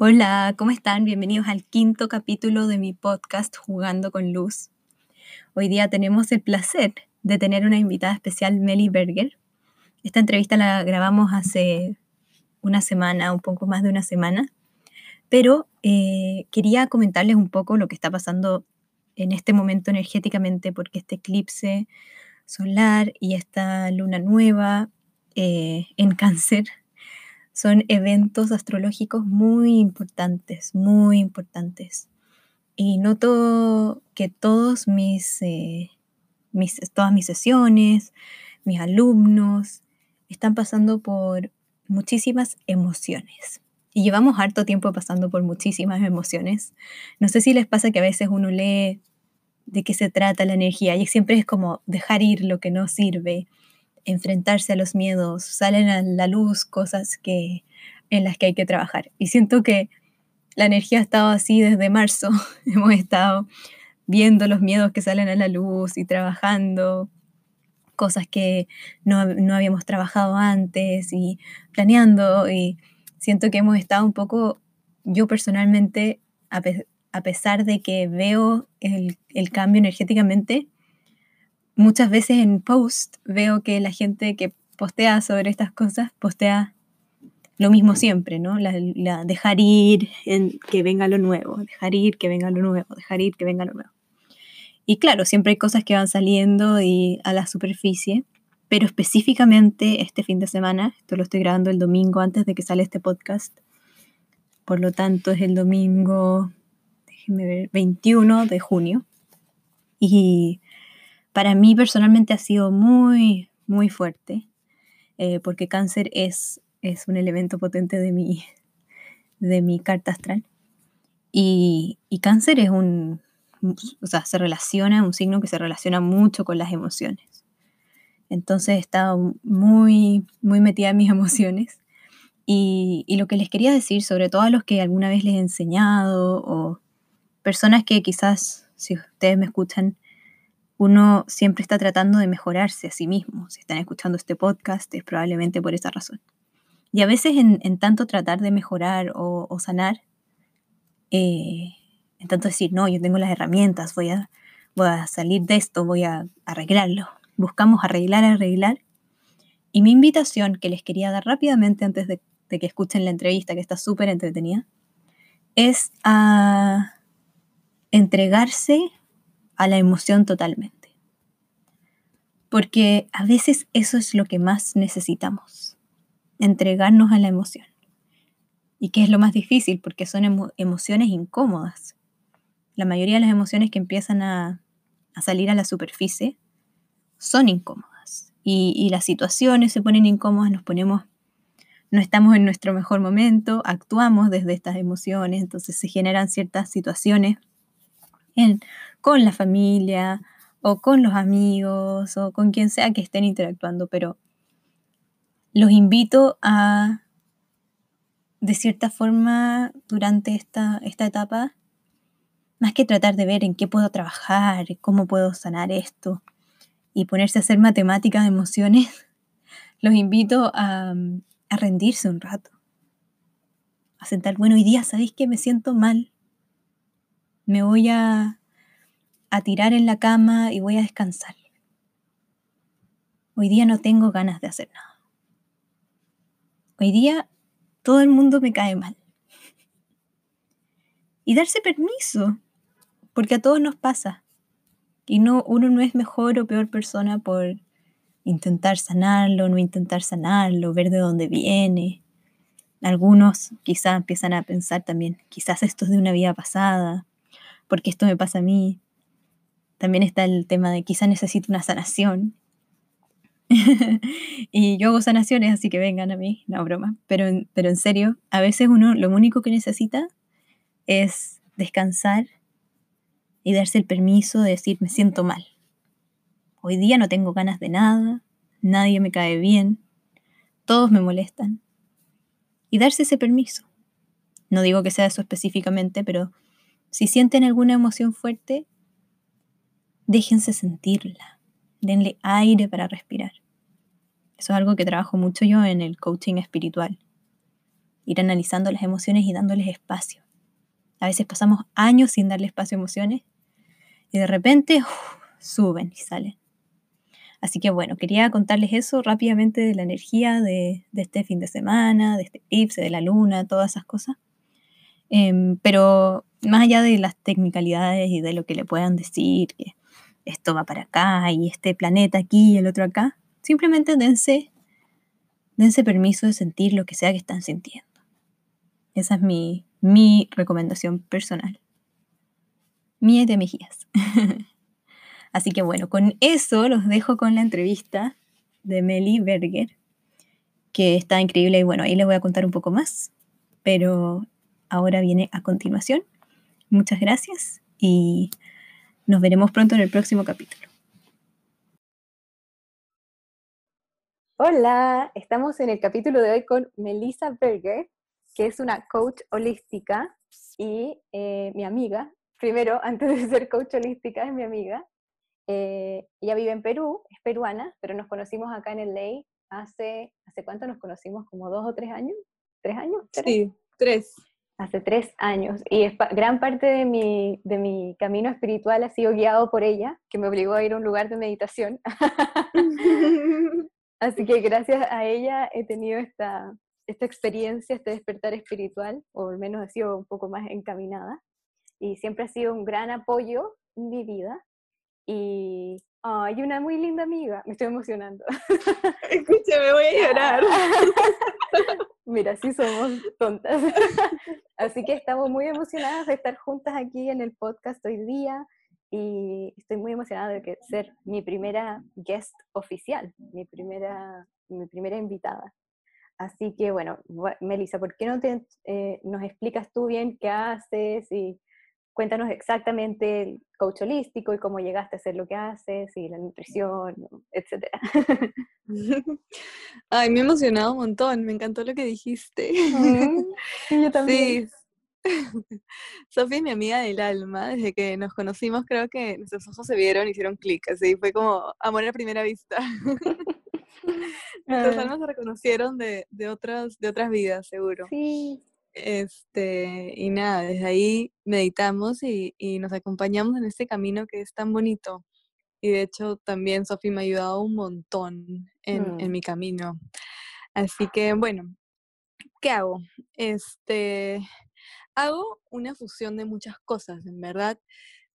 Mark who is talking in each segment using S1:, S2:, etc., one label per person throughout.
S1: Hola, ¿cómo están? Bienvenidos al quinto capítulo de mi podcast Jugando con Luz. Hoy día tenemos el placer de tener una invitada especial, Melly Berger. Esta entrevista la grabamos hace una semana, un poco más de una semana, pero eh, quería comentarles un poco lo que está pasando en este momento energéticamente, porque este eclipse solar y esta luna nueva eh, en cáncer son eventos astrológicos muy importantes, muy importantes. Y noto que todos mis, eh, mis, todas mis sesiones, mis alumnos, están pasando por muchísimas emociones. Y llevamos harto tiempo pasando por muchísimas emociones. No sé si les pasa que a veces uno lee de qué se trata la energía y siempre es como dejar ir lo que no sirve, enfrentarse a los miedos, salen a la luz cosas que, en las que hay que trabajar. Y siento que la energía ha estado así desde marzo. Hemos estado viendo los miedos que salen a la luz y trabajando cosas que no, no habíamos trabajado antes y planeando. Y siento que hemos estado un poco, yo personalmente, a, a pesar de que veo el, el cambio energéticamente, muchas veces en post veo que la gente que postea sobre estas cosas postea lo mismo siempre, ¿no? La, dejar ir, que venga lo nuevo, dejar ir, que venga lo nuevo, dejar ir, que venga lo nuevo. Y claro, siempre hay cosas que van saliendo y a la superficie, pero específicamente este fin de semana, esto lo estoy grabando el domingo antes de que sale este podcast, por lo tanto es el domingo, déjenme ver, 21 de junio. Y para mí personalmente ha sido muy, muy fuerte, eh, porque cáncer es, es un elemento potente de mi, de mi carta astral. Y, y cáncer es un, o sea, se relaciona, un signo que se relaciona mucho con las emociones. Entonces he estado muy, muy metida en mis emociones. Y, y, lo que les quería decir, sobre todo a los que alguna vez les he enseñado o personas que quizás, si ustedes me escuchan, uno siempre está tratando de mejorarse a sí mismo. Si están escuchando este podcast es probablemente por esa razón. Y a veces en, tanto tratar de mejorar o, sanar, eh, en tanto decir, no, yo tengo las herramientas, voy a, salir de esto, voy a arreglarlo. Buscamos arreglar, arreglar. Y mi invitación que les quería dar rápidamente antes de, de que escuchen la entrevista, que está súper entretenida, es a entregarse a la emoción totalmente. Porque a veces eso es lo que más necesitamos, entregarnos a la emoción. Y que es lo más difícil porque son emociones incómodas. La mayoría de las emociones que empiezan a, salir a la superficie son incómodas. Y, y, las situaciones se ponen incómodas, nos ponemos, no estamos en nuestro mejor momento, actuamos desde estas emociones, entonces se generan ciertas situaciones en con la familia o con los amigos o con quien sea que estén interactuando, pero los invito a, de cierta forma, durante esta, esta etapa, más que tratar de ver en qué puedo trabajar, cómo puedo sanar esto y ponerse a hacer matemáticas de emociones, los invito a, a rendirse un rato. A sentar, bueno, hoy día, ¿sabéis que me siento mal? Me voy a a tirar en la cama y voy a descansar. Hoy día no tengo ganas de hacer nada. Hoy día todo el mundo me cae mal. Y darse permiso, porque a todos nos pasa. Y no, uno no es mejor o peor persona por intentar sanarlo, no intentar sanarlo, ver de dónde viene. Algunos quizás empiezan a pensar también, quizás esto es de una vida pasada, porque esto me pasa a mí. También está el tema de quizá necesito una sanación. y yo hago sanaciones, así que vengan a mí, no broma. Pero, pero en serio, a veces uno lo único que necesita es descansar y darse el permiso de decir me siento mal. Hoy día no tengo ganas de nada, nadie me cae bien, todos me molestan. Y darse ese permiso. No digo que sea eso específicamente, pero si sienten alguna emoción fuerte, déjense sentirla, denle aire para respirar. Eso es algo que trabajo mucho yo en el coaching espiritual. ir analizando las emociones y dándoles espacio. A veces pasamos años sin darle espacio a emociones y de repente suben y salen. Así que bueno, quería contarles eso rápidamente de la energía de, este fin de semana, de este eclipse, de la luna, todas esas cosas. Em, pero más allá de las technicalidades y de lo que le puedan decir, que esto va para acá y este planeta aquí y el otro acá, simplemente dense, dense permiso de sentir lo que sea que están sintiendo. Esa es mi, mi recomendación personal. Mía de Mejías. Así que bueno, con eso los dejo con la entrevista de Meli Berger, que está increíble y bueno, ahí les voy a contar un poco más, pero ahora viene a continuación. Muchas gracias y nos veremos pronto en el próximo capítulo. Hola, estamos en el capítulo de hoy con Melissa Berger, que es una coach holística y eh, mi amiga. Primero, antes de ser coach holística, es mi amiga. Eh, ella vive en Perú, es peruana, pero nos conocimos acá en el Ley hace, ¿hace cuánto nos conocimos? ¿Como dos o tres años? ¿Tres años?
S2: Sí, tres.
S1: Hace tres años. Y es gran parte de mi, de mi camino espiritual ha sido guiado por ella, que me obligó a ir a un lugar de meditación. Así que gracias a ella he tenido esta, esta experiencia, este despertar espiritual, o al menos he sido un poco más encaminada. Y siempre ha sido un gran apoyo en mi vida. Y hay una muy linda amiga, me estoy emocionando.
S2: Escúchame, voy a llorar.
S1: Mira, sí somos tontas. Así que estamos muy emocionadas de estar juntas aquí en el podcast hoy día y estoy muy emocionada de que ser mi primera guest oficial, mi primera, mi primera invitada. Así que bueno, Melissa, ¿por qué no te, eh, nos explicas tú bien qué haces y cuéntanos exactamente el coach holístico y cómo llegaste a hacer lo que haces y la nutrición, etcétera.
S2: Ay, me he emocionado un montón, me encantó lo que dijiste.
S1: sí, yo también.
S2: Sí. Sofía es mi amiga del alma, desde que nos conocimos creo que nuestros ojos se vieron y hicieron clic, así fue como amor a primera vista. Nuestras ah. almas se reconocieron de, de, otras, de otras vidas, seguro.
S1: Sí,
S2: este, y nada, desde ahí meditamos y, nos acompañamos en este camino que es tan bonito. Y de hecho también Sofi me ha ayudado un montón en, en, mm. mi camino. Así que bueno, ¿qué hago? Este, hago una fusión de muchas cosas, en verdad.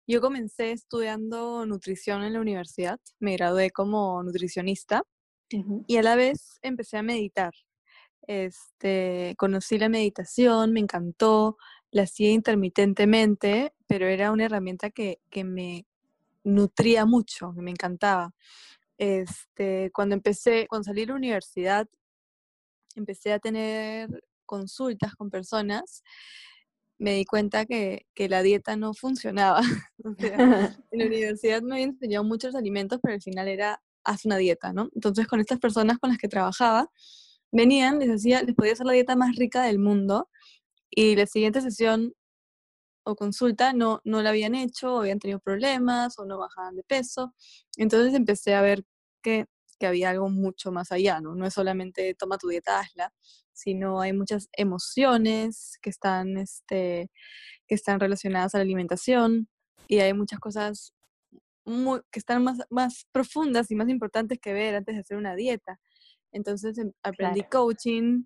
S2: Yo comencé estudiando nutrición en la universidad, me gradué como nutricionista y a la vez empecé a meditar. Este, conocí la meditación, me encantó, la hacía intermitentemente, pero era una herramienta que, me nutría mucho, que me encantaba. Este, cuando empecé, cuando salí de la universidad, empecé a tener consultas con personas, me di cuenta que, la dieta no funcionaba. en la universidad me habían enseñado muchos alimentos, pero al final era, haz una dieta, ¿no? Entonces, con estas personas con las que trabajaba, venían, les decía, les podía hacer la dieta más rica del mundo y la siguiente sesión o consulta no, no la habían hecho, o habían tenido problemas o no bajaban de peso. Entonces empecé a ver que, que había algo mucho más allá, ¿no? No es solamente toma tu dieta, hazla, sino hay muchas emociones que están, este, que están relacionadas a la alimentación y hay muchas cosas que están más, más profundas y más importantes que ver antes de hacer una dieta. Entonces em, aprendí coaching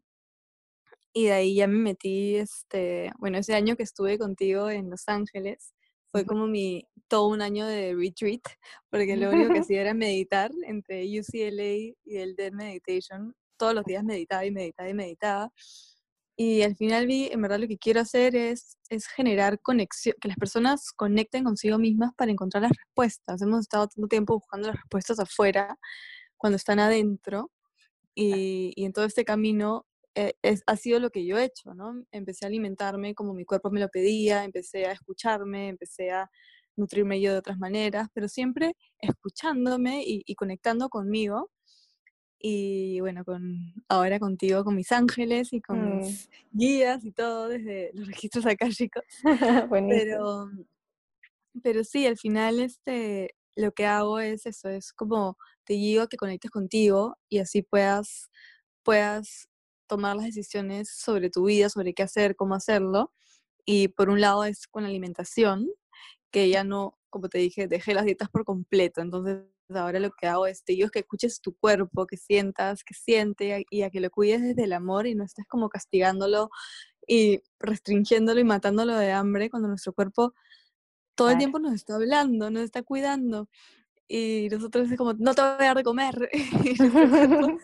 S2: y de ahí ya me metí, este, bueno, ese año que estuve contigo en Los Ángeles, fue como mi, todo un año de retreat, porque lo único que hacía era meditar entre UCLA y el Dead Meditation. Todos los días meditaba y meditaba y meditaba. Y al final vi, en verdad lo que quiero hacer es, es generar conexión, que las personas conecten consigo mismas para encontrar las respuestas. Hemos estado tanto tiempo buscando las respuestas afuera, cuando están adentro, y, en todo este camino eh, es, ha sido lo que yo he hecho, ¿no? Empecé a alimentarme como mi cuerpo me lo pedía, empecé a escucharme, empecé a nutrirme yo de otras maneras, pero siempre escuchándome y, conectando conmigo. Y bueno, con, ahora contigo, con mis ángeles y con mm. mis guías y todo, desde los registros acá, chicos. pero, pero sí, al final este, lo que hago es eso, es como te digo que conectes contigo y así puedas, puedas tomar las decisiones sobre tu vida, sobre qué hacer, cómo hacerlo. Y por un lado es con la alimentación, que ya no, como te dije, dejé las dietas por completo. Entonces ahora lo que hago es, te digo, que escuches tu cuerpo, que sientas, que siente y a que lo cuides desde el amor y no estés como castigándolo y restringiéndolo y matándolo de hambre cuando nuestro cuerpo todo el tiempo nos está hablando, nos está cuidando. Y nosotros es como, no te voy a dar de comer.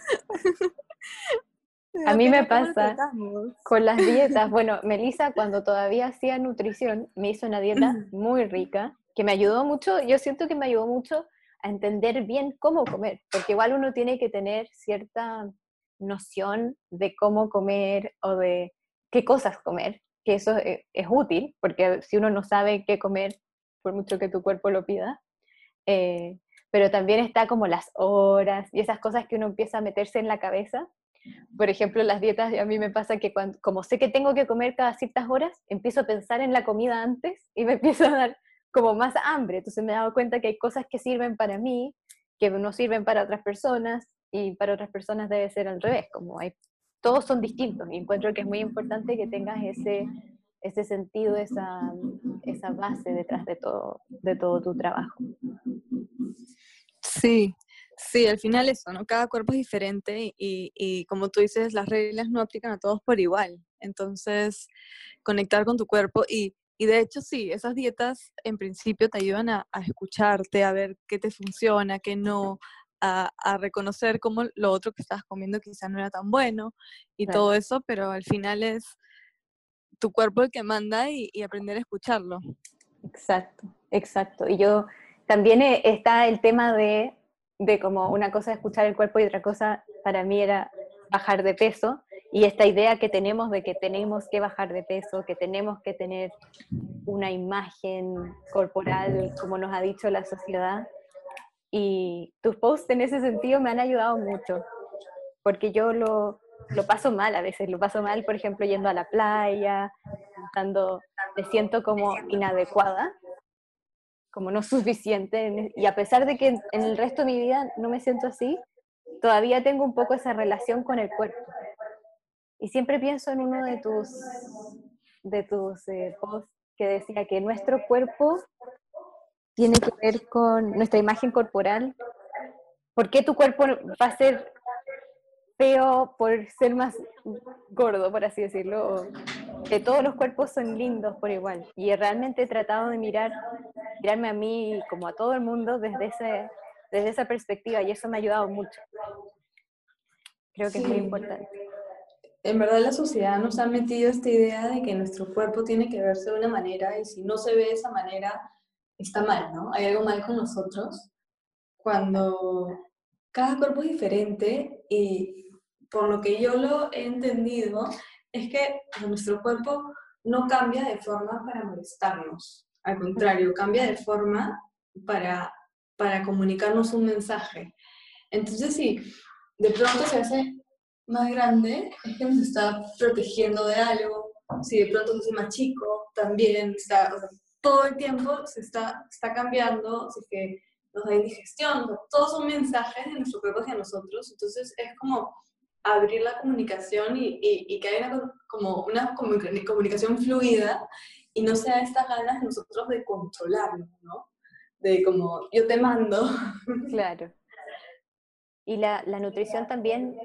S1: a mí me pasa con las dietas. Bueno, Melissa cuando todavía hacía nutrición me hizo una dieta muy rica que me ayudó mucho, yo siento que me ayudó mucho a entender bien cómo comer, porque igual uno tiene que tener cierta noción de cómo comer o de qué cosas comer, que eso e, es, útil, porque si uno no sabe qué comer, por mucho que tu cuerpo lo pida, eh, pero también está como las horas y esas cosas que uno empieza a meterse en la cabeza. Por ejemplo, las dietas, a mí me pasa que cuando, como sé que tengo que comer cada ciertas horas, empiezo a pensar en la comida antes y me empiezo a dar como más hambre. Entonces me he dado cuenta que hay cosas que sirven para mí, que no sirven para otras personas, y para otras personas debe ser al revés, como hay todos son distintos y encuentro que es muy importante que tengas ese, ese sentido, esa, esa base detrás de todo, de todo tu trabajo.
S2: Sí, sí, al final eso, ¿no? Cada cuerpo es diferente y, y, como tú dices, las reglas no aplican a todos por igual. Entonces, conectar con tu cuerpo y, y de hecho sí, esas dietas en principio te ayudan a, a escucharte, a ver qué te funciona, qué no, a, reconocer cómo lo otro que estabas comiendo quizás no era tan bueno y todo eso, pero al final es tu cuerpo el que manda y, aprender a escucharlo.
S1: Exacto, exacto. Y yo también eh, está el tema de, de como una cosa es escuchar el cuerpo y otra cosa para mí era bajar de peso y esta idea que tenemos de que tenemos que bajar de peso, que tenemos que tener una imagen corporal como nos ha dicho la sociedad, y tus posts en ese sentido me han ayudado mucho, porque yo lo, lo paso mal a veces, lo paso mal, por ejemplo, yendo a la playa, estando, me siento como inadecuada, como no suficiente, e, y a pesar de que en, el resto de mi vida no me siento así, todavía tengo un poco esa relación con el cuerpo. Y siempre pienso en uno de tus, de tus eh, posts que decía que nuestro cuerpo tiene que ver con nuestra imagen corporal. ¿Por qué tu cuerpo va a ser feo por ser más gordo, por así decirlo? Que todos los cuerpos son lindos por igual. Y realmente he tratado de mirar, mirarme a mí como a todo el mundo desde, ese, desde esa perspectiva y eso me ha ayudado mucho. Creo que es muy importante.
S2: En verdad la sociedad nos ha metido esta idea de que nuestro cuerpo tiene que verse de una manera y si no se ve de esa manera, está mal, ¿no? Hay algo mal con nosotros cuando cada cuerpo es diferente y por lo que yo lo he entendido es que nuestro cuerpo no cambia de forma para molestarnos, al contrario, cambia de forma para, para comunicarnos un mensaje. Entonces, si de pronto se hace más grande, es que nos está protegiendo de algo. Si de pronto se hace más chico, también está, todo el tiempo se está, está cambiando, así que nos da indigestión, todos son mensajes de nuestro cuerpo hacia nosotros, entonces es como abrir la comunicación y, que haya una, como una comunicación fluida y no sea estas ganas de nosotros de controlarlo, ¿no? De como, yo te mando.
S1: Claro. Y la, la nutrición también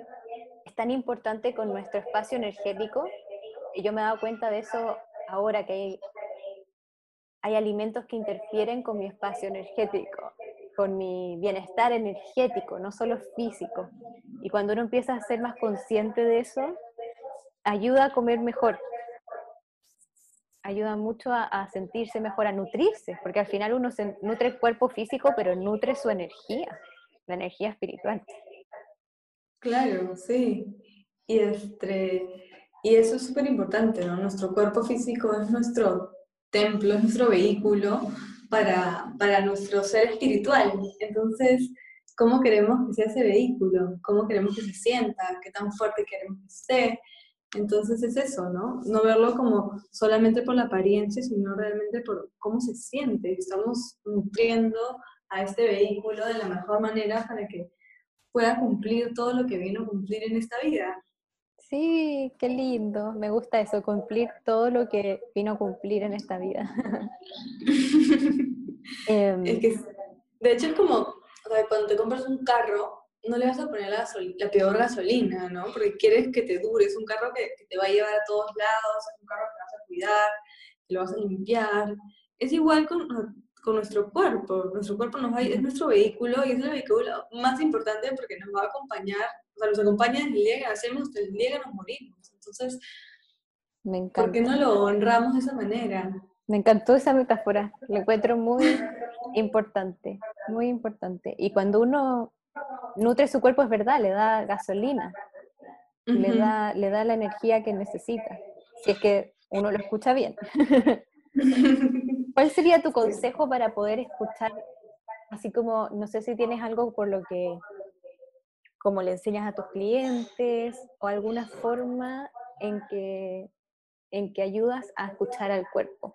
S1: es tan importante con nuestro espacio energético, y yo me he dado cuenta de eso ahora que hay hay alimentos que interfieren con mi espacio energético, con mi bienestar energético, no solo físico. Y cuando uno empieza a ser más consciente de eso, ayuda a comer mejor, ayuda mucho a, sentirse mejor, a nutrirse, porque al final uno se nutre el cuerpo físico, pero nutre su energía, la energía espiritual.
S2: Claro, sí. Y, este, y eso es súper importante, ¿no? Nuestro cuerpo físico es nuestro templo, es nuestro vehículo para, para nuestro ser espiritual. Entonces, ¿cómo queremos que sea ese vehículo? ¿Cómo queremos que se sienta? ¿Qué tan fuerte queremos que esté? Entonces es eso, ¿no? No verlo como solamente por la apariencia, sino realmente por cómo se siente. Estamos nutriendo a este vehículo de la mejor manera para que pueda cumplir todo lo que vino a cumplir en esta vida.
S1: Sí, qué lindo. Me gusta eso, cumplir todo lo que vino a cumplir en esta vida.
S2: Em, es que, de hecho, es como cuando te compras un carro, no le vas a poner la, la, peor gasolina, ¿no? Porque quieres que te dure. Es un carro que, te va a llevar a todos lados, es un carro que vas a cuidar, que lo vas a limpiar. Es igual con, con nuestro cuerpo. Nuestro cuerpo nos va, es nuestro vehículo y es el vehículo más importante porque nos va a acompañar, o sea, nos acompaña desde el día que nacemos hasta el día que nos morimos. Entonces, Me encanta. ¿por qué no lo honramos de esa manera?
S1: Me encantó esa metáfora, lo encuentro muy importante, muy importante. Y cuando uno nutre su cuerpo es verdad, le da gasolina, le, da, le da la energía que necesita, si es que uno lo escucha bien. ¿Cuál sería tu consejo para poder escuchar, así como, no sé si tienes algo por lo que, como le enseñas a tus clientes, o alguna forma en que, en que ayudas a escuchar al cuerpo?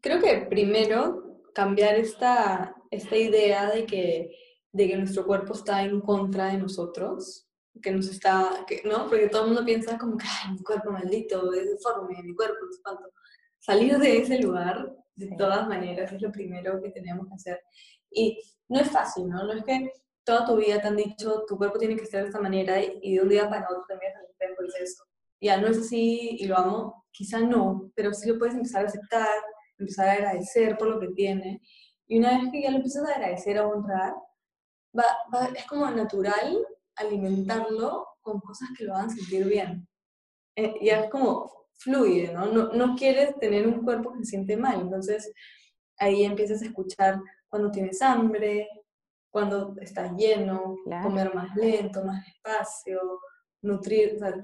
S2: Creo que primero cambiar esta, esta idea de que, de que nuestro cuerpo está en contra de nosotros, que nos está, que, ¿no? Porque todo el mundo piensa como que, ay, mi cuerpo maldito, es deforme, mi cuerpo, es espanto. Salir de ese lugar, de todas maneras, es lo primero que tenemos que hacer. Y no es fácil, ¿no? No es que toda tu vida te han dicho, tu cuerpo tiene que estar de esta manera y de un día para otro te al espejo y dices, ya no es así y lo amo. Quizá no, pero sí lo puedes empezar a aceptar, empezar a agradecer por lo que tiene. Y una vez que ya lo empiezas a agradecer, a honrar, va, es como natural alimentarlo con cosas que lo hagan sentir bien. Eh, ya es como fluye, ¿no? ¿no? No quieres tener un cuerpo que se siente mal. Entonces ahí empiezas a escuchar cuando tienes hambre, cuando estás lleno, comer más lento, más despacio, nutrir, o sea,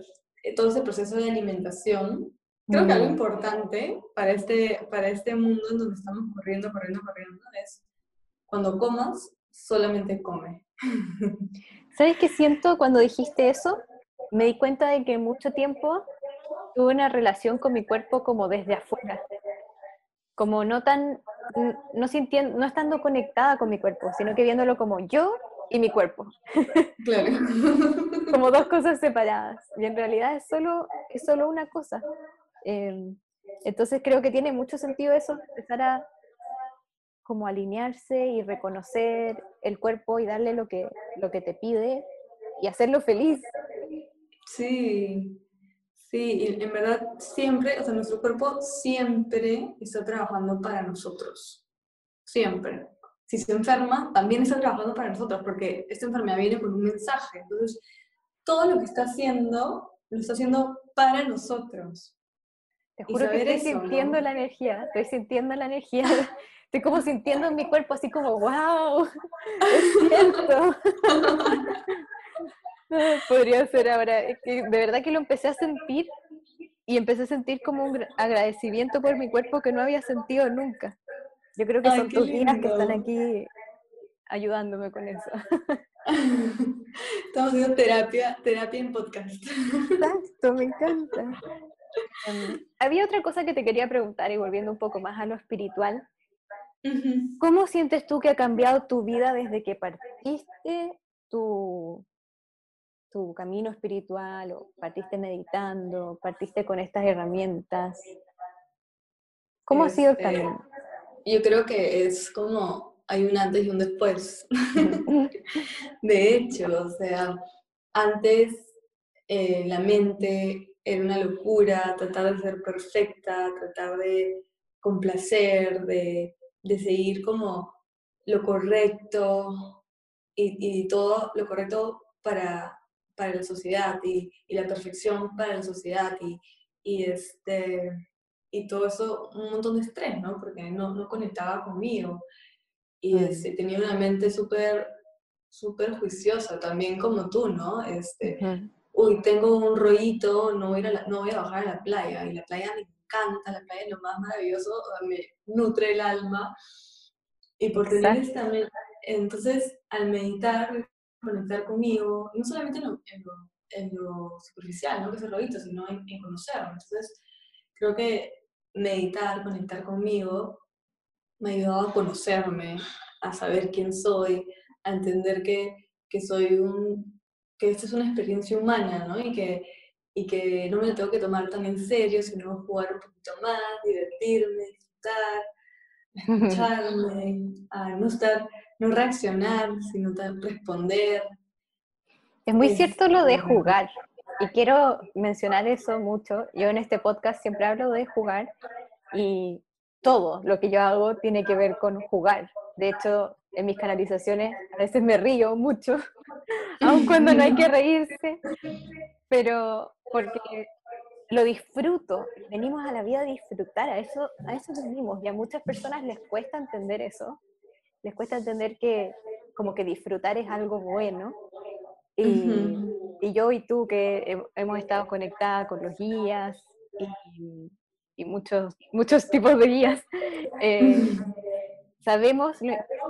S2: eh, todo ese proceso de alimentación Creo que algo importante para este, para este mundo en donde estamos corriendo, corriendo, corriendo es cuando comas, solamente come.
S1: ¿Sabes qué siento cuando dijiste eso? Me di cuenta de que mucho tiempo tuve una relación con mi cuerpo como desde afuera. Como no tan, no, sintiendo, no estando conectada con mi cuerpo, sino que viéndolo como yo y mi cuerpo.
S2: Claro.
S1: como dos cosas separadas. Y en realidad es solo, es solo una cosa. Em, entonces creo que tiene mucho sentido eso, empezar a como alinearse y reconocer el cuerpo y darle lo que, lo que te pide y hacerlo feliz.
S2: Sí, sí, y en verdad siempre, o sea, nuestro cuerpo siempre está trabajando para nosotros, siempre. Si se enferma, también está trabajando para nosotros, porque esta enfermedad viene con un mensaje. Entonces, todo lo que está haciendo, lo está haciendo para nosotros.
S1: Te juro que estoy sintiendo la energía, estoy sintiendo la energía, estoy como sintiendo en mi cuerpo así como, wow, es cierto. Podría ser ahora, de verdad que lo empecé a sentir y empecé a sentir como un agradecimiento por mi cuerpo que no había sentido nunca. Yo creo que son tus días que están aquí ayudándome con eso.
S2: Estamos haciendo terapia, terapia en podcast.
S1: Exacto, me encanta. Em, había otra cosa que te quería preguntar y volviendo un poco más a lo espiritual. ¿Cómo sientes tú que ha cambiado tu vida desde que partiste tu, tu camino espiritual o partiste meditando, partiste con estas herramientas? ¿Cómo ha sido el este, camino?
S2: Yo creo que es como hay un antes y un después. de hecho, o sea, antes eh, la mente era una locura, tratar de ser perfecta, tratar de complacer, de, de seguir como lo correcto y, y, todo lo correcto para, para la sociedad y, y, la perfección para la sociedad y, y, este, y todo eso, un montón de estrés, ¿no? Porque no, no conectaba conmigo. Y este, tenía una mente súper súper juiciosa, también como tú, ¿no? Este, uy, tengo un rollito, no voy, a no voy a bajar a la playa, y la playa me encanta, la playa es lo más maravilloso, me nutre el alma, y por tener esta entonces al meditar, conectar conmigo, no solamente en lo, en lo, superficial, ¿no? que es el sino en, en conocerme, entonces creo que meditar, conectar conmigo, me ha ayudado a conocerme, a saber quién soy, a entender que, que soy un que esta es una experiencia humana, ¿no? Y que, y que no me lo tengo que tomar tan en serio, sino jugar un poquito más, divertirme, disfrutar, escucharme, a no estar, no reaccionar, sino responder.
S1: Es muy cierto lo de jugar. Y quiero mencionar eso mucho. Yo en este podcast siempre hablo de jugar y todo lo que yo hago tiene que ver con jugar. De hecho, en mis canalizaciones a veces me río mucho, aun cuando no hay que reírse, pero porque lo disfruto. Venimos a la vida a disfrutar, a eso, a eso venimos. Y a muchas personas les cuesta entender eso. Les cuesta entender que como que disfrutar es algo bueno. Y, y yo y tú que hemos estado conectadas con los guías y, y muchos, muchos tipos de guías, eh, sabemos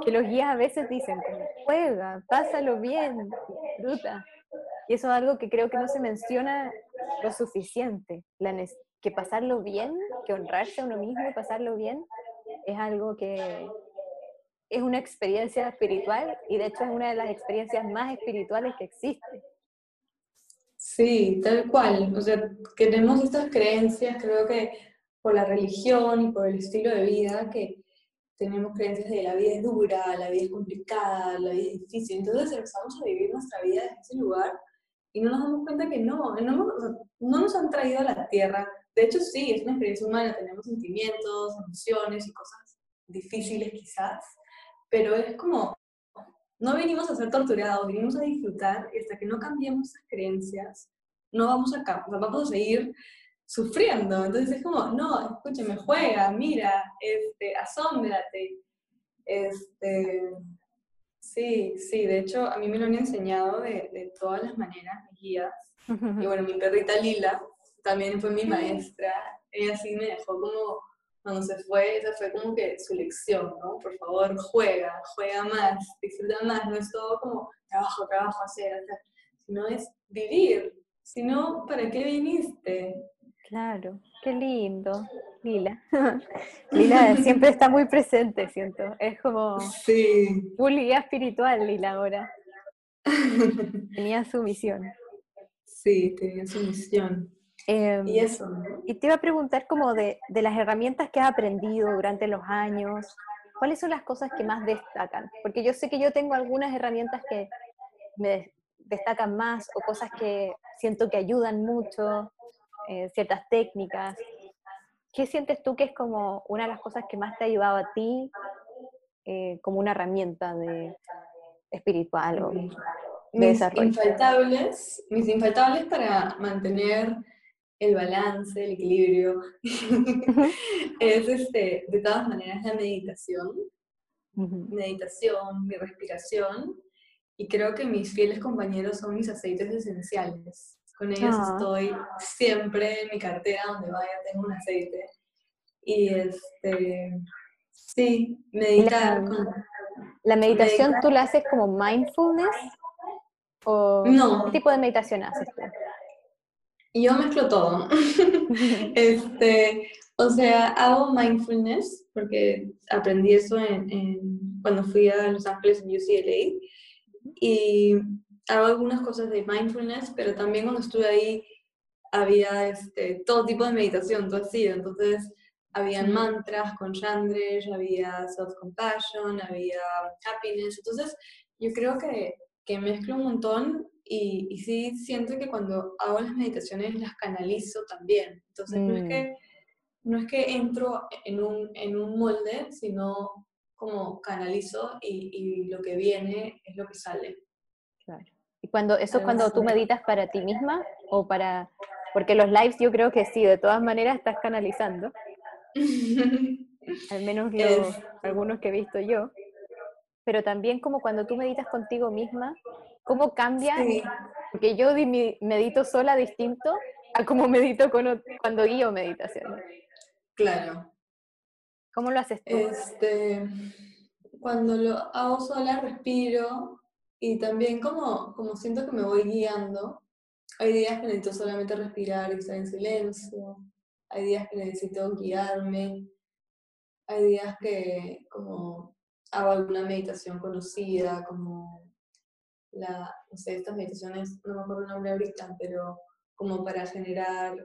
S1: que los guías a veces dicen, juega, pásalo bien, disfruta. Y eso es algo que creo que no se menciona lo suficiente, que pasarlo bien, que honrarse a uno mismo y pasarlo bien, es algo que es una experiencia espiritual y de hecho es una de las experiencias más espirituales que existe.
S2: Sí, tal cual. O sea, tenemos estas creencias, creo que por la religión y por el estilo de vida, que tenemos creencias de la vida es dura, la vida es complicada, la vida es difícil. Entonces empezamos a vivir nuestra vida desde ese lugar y no nos damos cuenta que no, no, no nos han traído a la tierra. De hecho, sí, es una experiencia humana, tenemos sentimientos, emociones y cosas difíciles quizás, pero es como no venimos a ser torturados, venimos a disfrutar y hasta que no cambiemos esas creencias, no vamos a, vamos a seguir sufriendo. Entonces es como, no, escúcheme, juega, mira, este, asómbrate. Este, sí, sí, de hecho a mí me lo han enseñado de, de todas las maneras, mis guías. Y bueno, mi perrita Lila también fue mi maestra. Ella sí me dejó como cuando se fue, esa fue como que su lección, ¿no? Por favor, juega, juega más, disfruta más, no es todo como trabajo, trabajo, hacer, hacer, sino es vivir, sino, ¿para qué viniste?
S1: Claro, qué lindo, Lila. Lila siempre está muy presente, siento, es como
S2: sí.
S1: un guía espiritual, Lila, ahora. Tenía su misión.
S2: Sí, tenía su misión.
S1: Em,
S2: y eso,
S1: Y te iba a preguntar como de, de, las herramientas que has aprendido durante los años, ¿cuáles son las cosas que más destacan? Porque yo sé que yo tengo algunas herramientas que me destacan más o cosas que siento que ayudan mucho, eh, ciertas técnicas. ¿Qué sientes tú que es como una de las cosas que más te ha ayudado a ti eh, como una herramienta de espiritual o de
S2: mis Infaltables, mis infaltables para mantener el balance, el equilibrio, es este, de todas maneras la meditación, meditación, mi respiración, y creo que mis fieles compañeros son mis aceites esenciales. Con ellos ah. estoy siempre en mi cartera, donde vaya tengo un aceite. Y este, sí, meditar.
S1: ¿La, meditación tú la haces como mindfulness? ¿O
S2: no.
S1: qué tipo de meditación haces tú?
S2: Yo mezclo todo. este, o sea, hago mindfulness, porque aprendí eso en, cuando fui a Los Ángeles en UCLA. Y hago algunas cosas de mindfulness, pero también cuando estuve ahí había este, todo tipo de meditación, todo así. Entonces, había mantras con Chandresh, había self-compassion, había happiness. Entonces, yo creo que, que mezclo un montón y, y, sí siento que cuando hago las meditaciones las canalizo también. Entonces no, es mm. que, no es que entro en un, en un molde, sino como canalizo y, y, lo que viene es lo que sale.
S1: Claro. ¿Y cuando, eso es cuando tú meditas para ti misma o para...? Porque los lives yo creo que sí, de todas maneras estás canalizando. Al menos algunos que he visto yo. Pero también como cuando tú meditas contigo misma, ¿Cómo cambia? Porque yo medito sola distinto a como medito cuando guío meditación.
S2: Claro.
S1: ¿Cómo lo haces tú?
S2: Este, cuando lo hago sola respiro y también como, como siento que me voy guiando. Hay días que necesito solamente respirar y estar en silencio. Hay días que necesito guiarme. Hay días que como hago alguna meditación conocida, como la, no sé, estas meditaciones, no me acuerdo el nombre ahorita, pero como para generar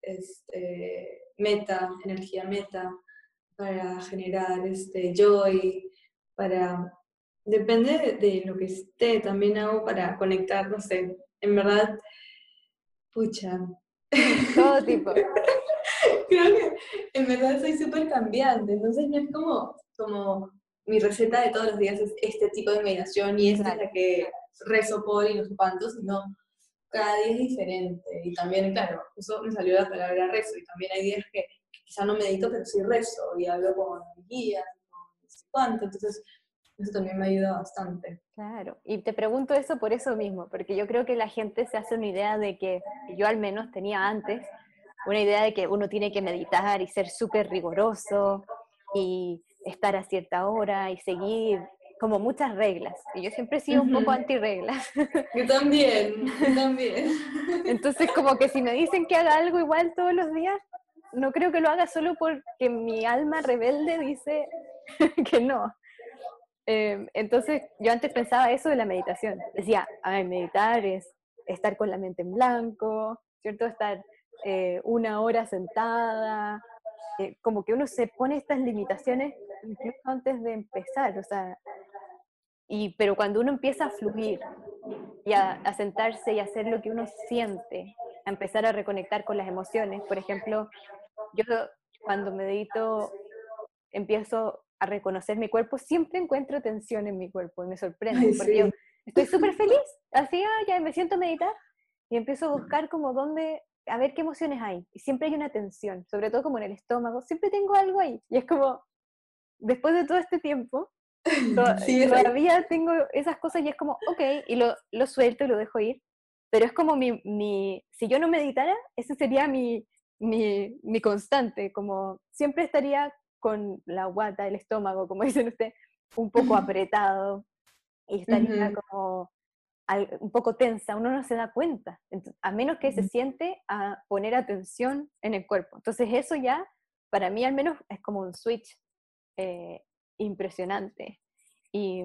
S2: este, meta, energía meta, para generar este, joy, para... Depende de, lo que esté, también hago para conectar, no sé, en verdad, pucha.
S1: Todo tipo.
S2: Creo que en verdad soy súper cambiante, entonces no es como, como mi receta de todos los días es este tipo de meditación y esta es la que rezo por y no sé cuánto, sino cada día es diferente. Y también, claro, eso me salió la palabra rezo. Y también hay días que, quizá no medito, pero sí rezo y hablo con guías, con no sé cuánto. Entonces, eso también me ayuda bastante.
S1: Claro, y te pregunto eso por eso mismo, porque yo creo que la gente se hace una idea de que, yo al menos tenía antes, una idea de que uno tiene que meditar y ser súper riguroso y estar a cierta hora y seguir como muchas reglas. Y yo siempre he sido un poco anti-reglas.
S2: Yo también, yo también.
S1: Entonces, como que si me dicen que haga algo igual todos los días, no creo que lo haga solo porque mi alma rebelde dice que no. Em, entonces, yo antes pensaba eso de la meditación. Decía, a meditar es estar con la mente en blanco, ¿cierto? Estar eh, una hora sentada, eh, como que uno se pone estas limitaciones incluso antes de empezar, o sea, y, pero cuando uno empieza a fluir y a, sentarse y a hacer lo que uno siente, a empezar a reconectar con las emociones, por ejemplo, yo cuando medito empiezo a reconocer mi cuerpo, siempre encuentro tensión en mi cuerpo y me sorprende, porque yo estoy súper feliz, así, ah, ya me siento a meditar y empiezo a buscar como dónde, a ver qué emociones hay, y siempre hay una tensión, sobre todo como en el estómago, siempre tengo algo ahí, y es como, después de todo este tiempo, todavía tengo esas cosas y es como, ok, y lo, lo suelto y lo dejo ir, pero es como mi, mi si yo no meditara, ese sería mi, mi, mi, constante, como siempre estaría con la guata, el estómago, como dicen ustedes, un poco apretado y estaría como un poco tensa, uno no se da cuenta, a menos que se siente a poner atención en el cuerpo. Entonces eso ya, para mí al menos, es como un switch eh, impresionante. Y,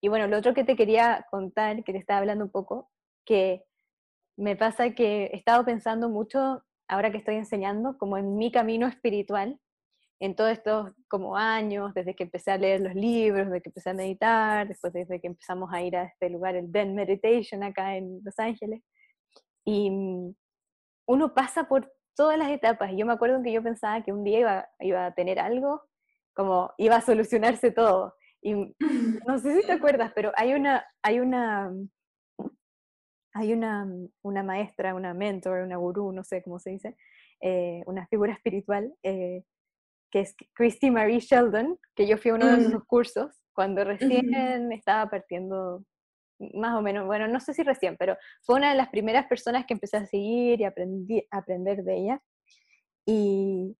S1: y, bueno, lo otro que te quería contar, que te estaba hablando un poco, que me pasa que he estado pensando mucho, ahora que estoy enseñando, como en mi camino espiritual, en todos estos como años, desde que empecé a leer los libros, desde que empecé a meditar, después desde que empezamos a ir a este lugar, el Den Meditation, acá en Los Ángeles. Y uno pasa por todas las etapas. Yo me acuerdo que yo pensaba que un día iba, iba a tener algo como iba a solucionarse todo. Y no sé si te acuerdas, pero hay una, hay una, hay una, una maestra, una mentor, una gurú, no sé cómo se dice, eh, una figura espiritual, eh, que es Christy Marie Sheldon, que yo fui a uno de sus cursos cuando recién estaba partiendo, más o menos, bueno, no sé si recién, pero fue una de las primeras personas que empecé a seguir y aprendí, a aprender de ella. Y,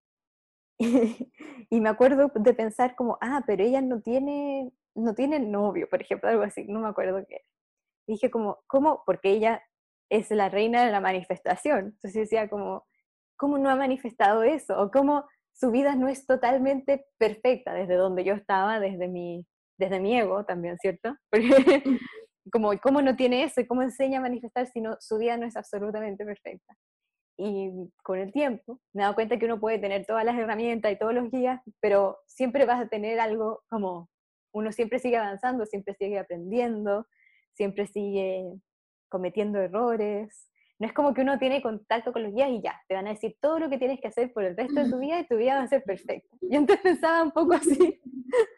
S1: y, me acuerdo de pensar como, ah, pero ella no tiene, no tiene novio, por ejemplo, algo así, no me acuerdo qué. dije como, ¿cómo? Porque ella es la reina de la manifestación. Entonces decía como, ¿cómo no ha manifestado eso? O cómo su vida no es totalmente perfecta desde donde yo estaba, desde mi, desde mi ego también, ¿cierto? Porque como, ¿cómo no tiene eso? ¿Y cómo enseña a manifestar si no, su vida no es absolutamente perfecta? Y con el tiempo me he dado cuenta que uno puede tener todas las herramientas y todos los guías, pero siempre vas a tener algo como, uno siempre sigue avanzando, siempre sigue aprendiendo, siempre sigue cometiendo errores. No es como que uno tiene contacto con los guías y ya, te van a decir todo lo que tienes que hacer por el resto de tu vida y tu vida va a ser perfecta. Yo antes pensaba un poco así.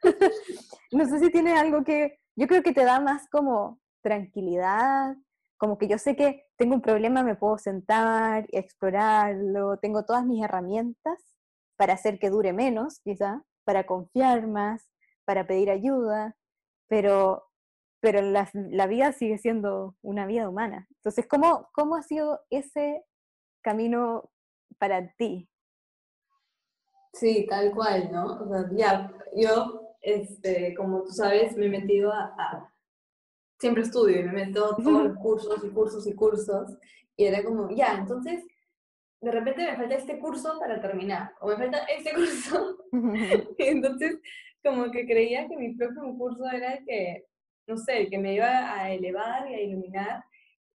S1: no sé si tienes algo que, yo creo que te da más como tranquilidad, como que yo sé que tengo un problema, me puedo sentar, explorarlo, tengo todas mis herramientas para hacer que dure menos, quizá, para confiar más, para pedir ayuda, pero, pero la, la vida sigue siendo una vida humana. Entonces, ¿cómo, ¿cómo ha sido ese camino para ti?
S2: Sí, tal cual, ¿no? Ya, yo, este, como tú sabes, me he metido a siempre estudio y me meto todos los cursos y cursos y cursos. Y era como, ya, entonces, de repente me falta este curso para terminar, o me falta este curso. y entonces, como que creía que mi próximo curso era el que, no sé, que me iba a elevar y a iluminar.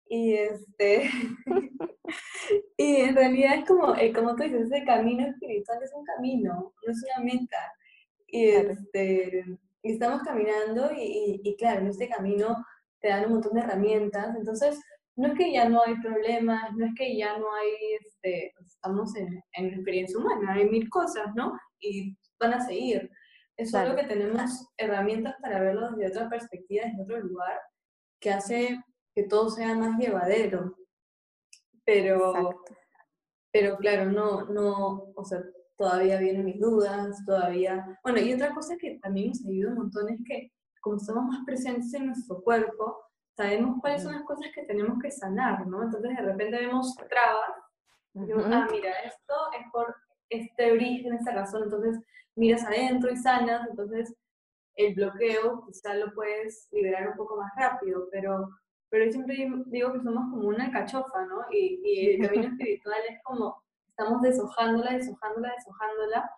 S2: Y este, y en realidad es como, eh, como tú dices, ese camino espiritual es un camino, no es una meta. Y, este, y estamos caminando y, y, claro, en este camino te dan un montón de herramientas. Entonces, no es que ya no hay problemas, no es que ya no hay, este, estamos en, en experiencia humana, hay mil cosas, ¿no? Y van a seguir. Es solo que tenemos herramientas para verlo desde otra perspectiva, desde otro lugar, que hace que todo sea más llevadero. Pero, pero claro, no, no, o sea, todavía vienen mis dudas, todavía... Bueno, y otra cosa que también nos ayuda un montón es que como estamos más presentes en nuestro cuerpo, sabemos cuáles son las cosas que tenemos que sanar, ¿no? Entonces de repente vemos trabas, y digo, ah, mira, esto es por este origen, esta razón, entonces miras adentro y sanas, entonces el bloqueo quizá lo puedes liberar un poco más rápido, pero, pero yo siempre digo que somos como una cachofa, ¿no? Y, y el camino espiritual es como estamos deshojándola, deshojándola, deshojándola,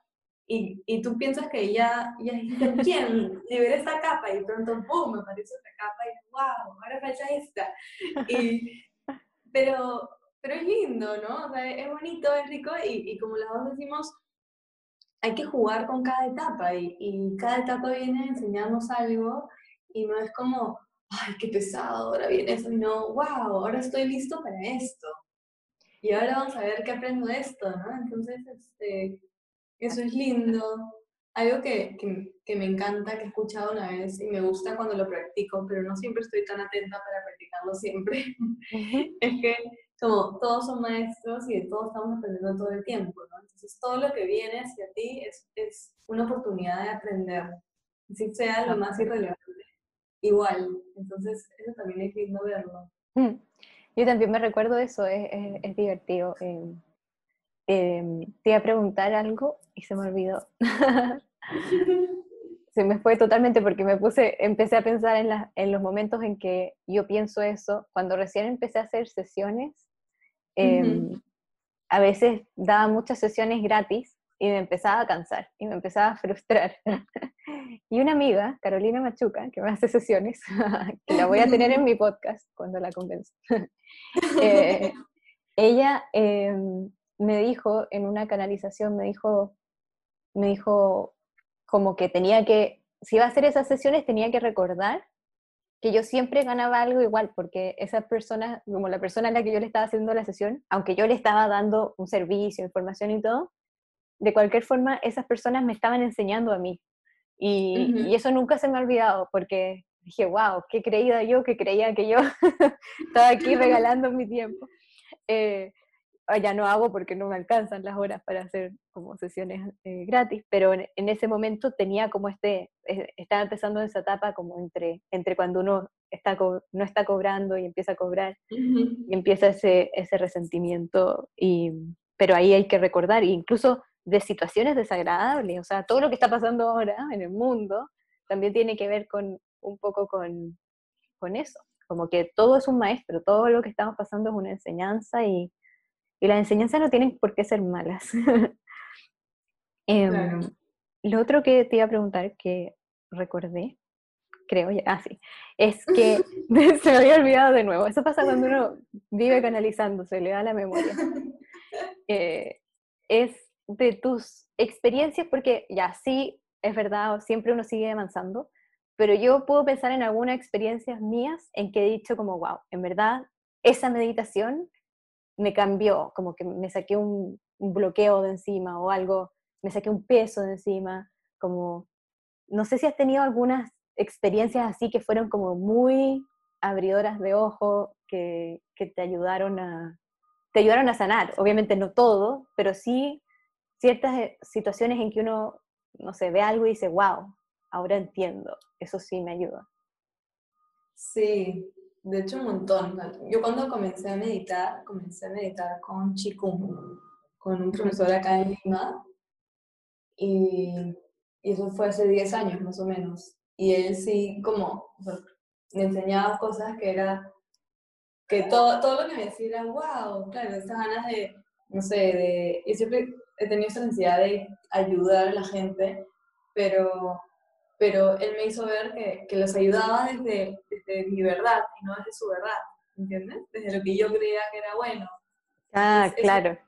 S2: y, y tú piensas que ya, ya ¿quién? Liberé esta capa, y pronto, ¡pum!, me aparece otra capa, y ¡wow!, ahora falta esta. Y, pero, pero es lindo, ¿no? O sea, es bonito, es rico, y, y como las dos decimos, hay que jugar con cada etapa, y, y cada etapa viene a enseñarnos algo, y no es como, ¡ay, qué pesado, ahora viene eso! no, ¡wow, ahora estoy listo para esto! y ahora vamos a ver qué aprendo de esto, ¿no? Entonces, este, eso es lindo. Algo que, que, que, me encanta, que he escuchado una vez y me gusta cuando lo practico, pero no siempre estoy tan atenta para practicarlo siempre, es que como todos son maestros y de todos estamos aprendiendo todo el tiempo, ¿no? Entonces todo lo que viene hacia ti es, es una oportunidad de aprender, si sea lo más irrelevante. Igual, entonces eso también es lindo verlo. Mm.
S1: Yo también me recuerdo eso, es, es, divertido. Eh, eh, te iba a preguntar algo y se me olvidó. se me fue totalmente porque me puse, empecé a pensar en, la, en, los momentos en que yo pienso eso. Cuando recién empecé a hacer sesiones, eh, a veces daba muchas sesiones gratis y me empezaba a cansar y me empezaba a frustrar. y una amiga, Carolina Machuca, que me hace sesiones, que la voy a tener en mi podcast cuando la convenzo, eh, ella em, me dijo en una canalización, me dijo, me dijo como que tenía que, si iba a hacer esas sesiones, tenía que recordar que yo siempre ganaba algo igual, porque esa persona, como la persona a la que yo le estaba haciendo la sesión, aunque yo le estaba dando un servicio, información y todo, de cualquier forma, esas personas me estaban enseñando a mí. Y, eso nunca se me ha olvidado, porque dije, wow, qué creída yo, que creía que yo estaba aquí regalando mi tiempo. Eh, ya no hago porque no me alcanzan las horas para hacer como sesiones eh, gratis, pero en, ese momento tenía como este, eh, estaba empezando esa etapa como entre, entre cuando uno está no está cobrando y empieza a cobrar, y empieza ese, ese resentimiento, y, pero ahí hay que recordar, incluso de situaciones desagradables, o sea, todo lo que está pasando ahora en el mundo también tiene que ver con un poco con, con eso, como que todo es un maestro, todo lo que estamos pasando es una enseñanza y, y las enseñanzas no tienen por qué ser malas. Em, lo otro que te iba a preguntar, que recordé, creo, ya, ah, sí, es que se me había olvidado de nuevo. Eso pasa cuando uno vive canalizando, se le da la memoria. Eh, es de tus experiencias, porque ya sí, es verdad, siempre uno sigue avanzando, pero yo puedo pensar en algunas experiencias mías en que he dicho como, wow, en verdad, esa meditación me cambió, como que me saqué un, bloqueo de encima o algo, me saqué un peso de encima, como, no sé si has tenido algunas experiencias así que fueron como muy abridoras de ojo, que, que te ayudaron a, te ayudaron a sanar, obviamente no todo, pero sí ciertas eh, situaciones en que uno, no sé, ve algo y dice, wow, ahora entiendo, eso sí me ayuda.
S2: Sí, de hecho un montón. Yo cuando comencé a meditar, comencé a meditar con Chikung, con un profesor acá en Lima, y, eso fue hace 10 años más o menos. Y él sí, como, me enseñaba cosas que era, que todo, todo lo que me decía era, wow, claro, esas ganas de, no sé, de, y siempre he tenido esa necesidad de ayudar a la gente, pero, pero él me hizo ver que, que los ayudaba desde, desde mi verdad y no desde su verdad, ¿entiendes? Desde lo que yo creía que era bueno.
S1: Ah, claro.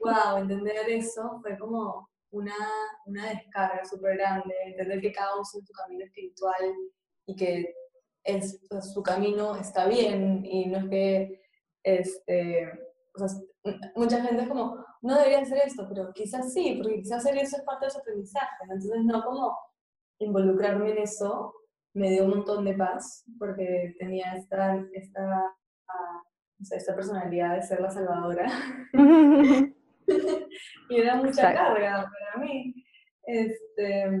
S2: wow, entender eso fue como una, una descarga súper grande, entender que cada uno tiene su camino espiritual y que es, su camino está bien y no es que, este, o sea, mucha gente es como, no debería hacer esto, pero quizás sí, porque quizás hacer eso es parte de su aprendizaje, entonces no como involucrarme en eso me dio un montón de paz, porque tenía esta, esta, esta personalidad de ser la salvadora. y era mucha carga para mí. Este,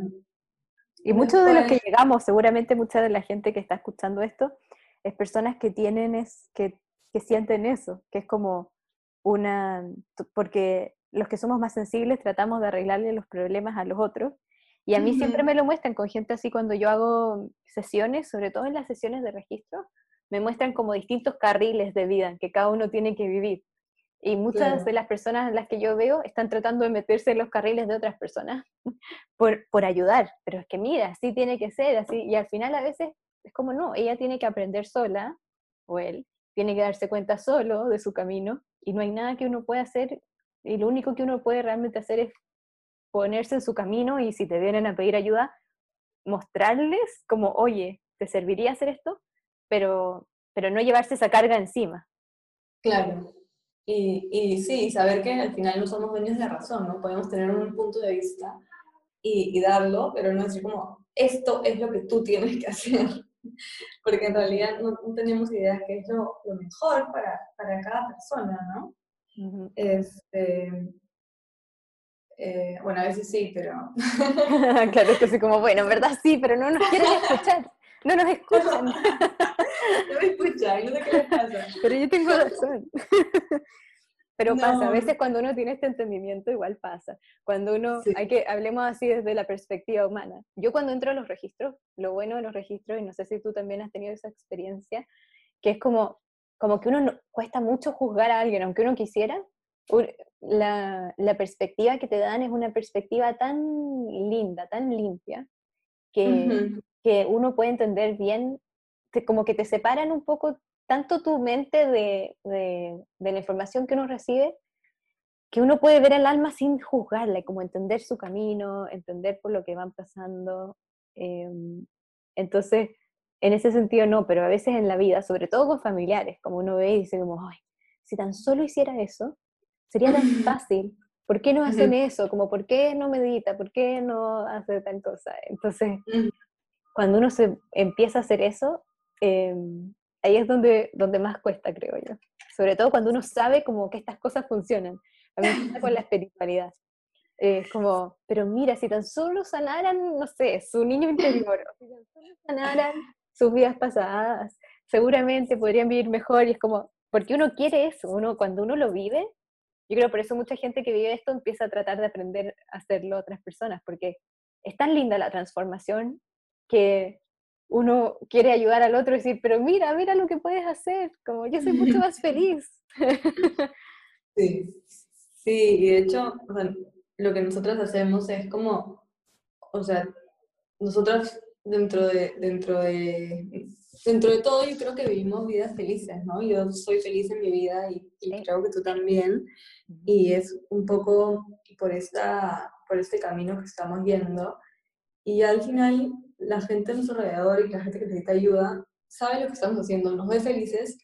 S1: y muchos de los que llegamos, seguramente mucha de la gente que está escuchando esto, es personas que tienen, es, que, que sienten eso, que es como una, porque los que somos más sensibles tratamos de arreglarle los problemas a los otros. Y a mí siempre me lo muestran con gente así cuando yo hago sesiones, sobre todo en las sesiones de registro, me muestran como distintos carriles de vida que cada uno tiene que vivir. Y muchas de las personas a las que yo veo están tratando de meterse en los carriles de otras personas por, por ayudar. Pero es que mira, así tiene que ser, así. Y al final a veces es como no, ella tiene que aprender sola, o él, tiene que darse cuenta solo de su camino, y no hay nada que uno pueda hacer, y lo único que uno puede realmente hacer es ponerse en su camino y si te vienen a pedir ayuda, mostrarles como, oye, ¿te serviría hacer esto? Pero, pero no llevarse esa carga encima.
S2: Claro, y, y, sí, saber que al final no somos dueños de la razón, ¿no? Podemos tener un punto de vista y, y, darlo, pero no decir como, esto es lo que tú tienes que hacer. Porque en realidad no, tenemos idea de qué es lo, lo mejor para, para, cada persona, ¿no? este, eh, bueno, a veces sí, pero...
S1: claro, es así como, bueno, en verdad sí, pero no nos quieren escuchar. No nos escuchan.
S2: no me escuchan, no sé qué les pasa.
S1: Pero yo tengo razón. Pero pasa, a veces cuando uno tiene este entendimiento igual pasa. Cuando uno, hay que, hablemos así desde la perspectiva humana. Yo cuando entro a los registros, lo bueno de los registros, y no sé si tú también has tenido esa experiencia, que es como, como que uno no, cuesta mucho juzgar a alguien, aunque uno quisiera, la, la, perspectiva que te dan es una perspectiva tan linda, tan limpia, que, que uno puede entender bien, como que te separan un poco tanto tu mente de, de, la información que uno recibe, que uno puede ver al alma sin juzgarla, como entender su camino, entender por lo que van pasando. Em, entonces, en ese sentido no, pero a veces en la vida, sobre todo con familiares, como uno ve y dice como, ay, si tan solo hiciera eso, sería tan fácil. ¿Por qué no hacen eso? Como, ¿por qué no medita? ¿Por qué no hace tal cosa? Entonces, cuando uno se empieza a hacer eso, eh, ahí es donde, donde más cuesta, creo yo. Sobre todo cuando uno sabe como que estas cosas funcionan. A mí me pasa con la espiritualidad. Es como, pero mira, si tan solo sanaran, no sé, su niño interior, si tan solo sanaran sus vidas pasadas, seguramente podrían vivir mejor. Y es como, porque uno quiere eso, uno cuando uno lo vive, yo creo por eso mucha gente que vive esto empieza a tratar de aprender a hacerlo otras personas, porque es tan linda la transformación que uno quiere ayudar al otro y decir, pero mira, mira lo que puedes hacer, como yo soy mucho más feliz.
S2: Sí, sí, y de hecho, lo que nosotros hacemos es como, o sea, nosotros dentro de, dentro de, dentro de todo yo creo que vivimos vidas felices, ¿no? Yo soy feliz en mi vida y, creo que tú también, y es un poco por, esta, por este camino que estamos yendo, y al final la gente a nuestro alrededor y la gente que necesita ayuda sabe lo que estamos haciendo, nos ve felices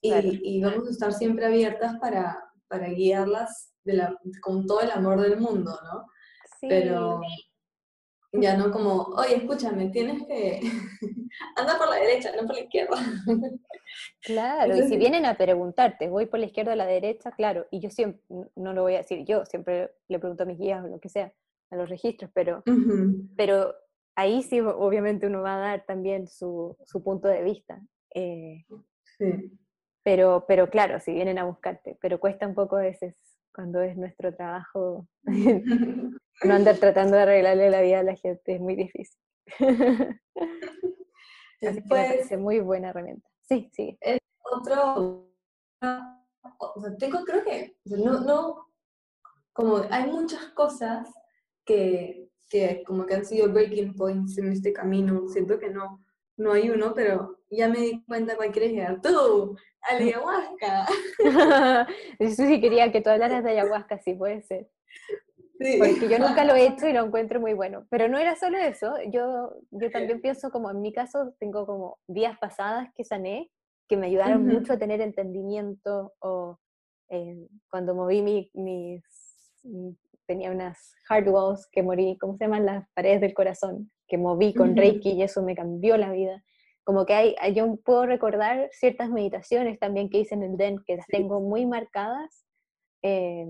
S2: y, y vamos a estar siempre abiertas para, para guiarlas de la, con todo el amor del mundo, ¿no? Sí. Pero ya no como, oye, escúchame, tienes que andar por la derecha, no por la izquierda.
S1: Claro, y si vienen a preguntarte, voy por la izquierda o la derecha, claro, y yo siempre, no lo voy a decir yo, siempre le pregunto a mis guías o lo que sea, a los registros, pero, pero ahí sí obviamente uno va a dar también su, su punto de vista. Eh, sí. Pero, pero claro, si vienen a buscarte, pero cuesta un poco a veces cuando es nuestro trabajo no andar tratando de arreglarle la vida a la gente, es muy difícil. Así que me parece muy buena herramienta. Sí, sí.
S2: otro, o sea, tengo, creo que, no, no, como hay muchas cosas que que como que han sido breaking points en este camino. Siento que no, no hay uno, pero ya me di cuenta cuál quieres llegar. Tú, a la ayahuasca.
S1: Yo sí quería que tú hablaras de ayahuasca, sí, puede ser. Porque yo nunca lo he hecho y lo encuentro muy bueno. Pero no era solo eso, yo, yo también pienso como en mi caso, tengo como días pasadas que sané, que me ayudaron mucho a tener entendimiento, o eh, cuando moví mi, mis, tenía unas hard walls que morí, ¿cómo se llaman? Las paredes del corazón, que moví con Reiki y eso me cambió la vida. Como que hay, yo puedo recordar ciertas meditaciones también que hice en el DEN, que las tengo muy marcadas, eh,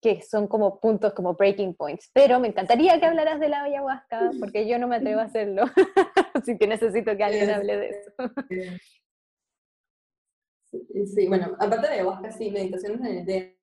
S1: que son como puntos, como breaking points. Pero me encantaría que hablaras de la ayahuasca, porque yo no me atrevo a hacerlo. Así que necesito que alguien hable de eso.
S2: Sí, bueno, aparte de ayahuasca, sí, meditaciones en el día